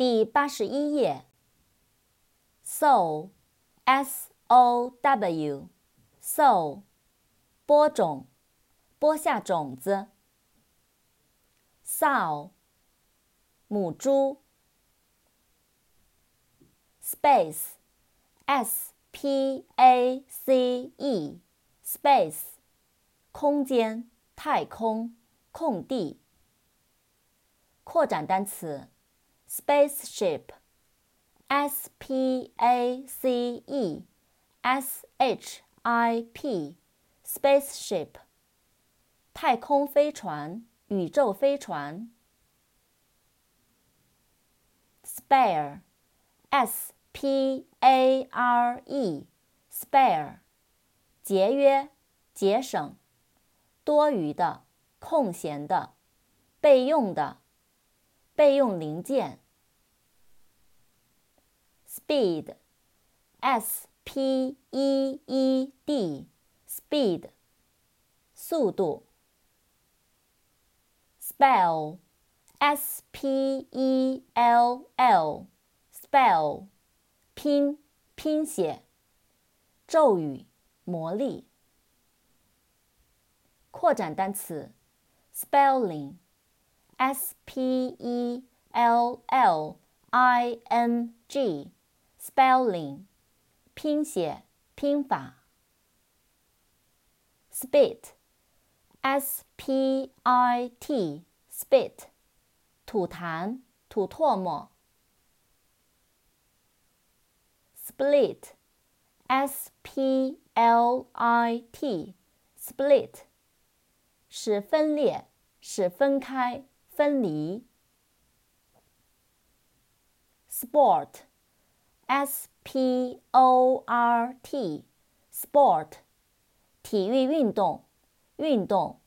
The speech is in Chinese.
第八十一页。sow，s o w，sow，播种，播下种子。sow，母猪。space，s p a c e，space，空间、太空、空地。扩展单词：spaceship，s p a c e s h i p，spaceship，太空飞船、宇宙飞船。spare，s p a r e，spare，节约、节省、多余的、空闲的、备用的。备用零件。speed，s p e e d，speed，速度。spell，s p e l l，spell，拼拼写，咒语、魔力。扩展单词：spelling。S P E L L I N G，spelling，拼写拼法。Spit，S P I T，spit，吐痰吐唾沫。Split，S P L I T，split，使分裂，使分开。 分离。sport，s p o r t，sport，体育运动，运动。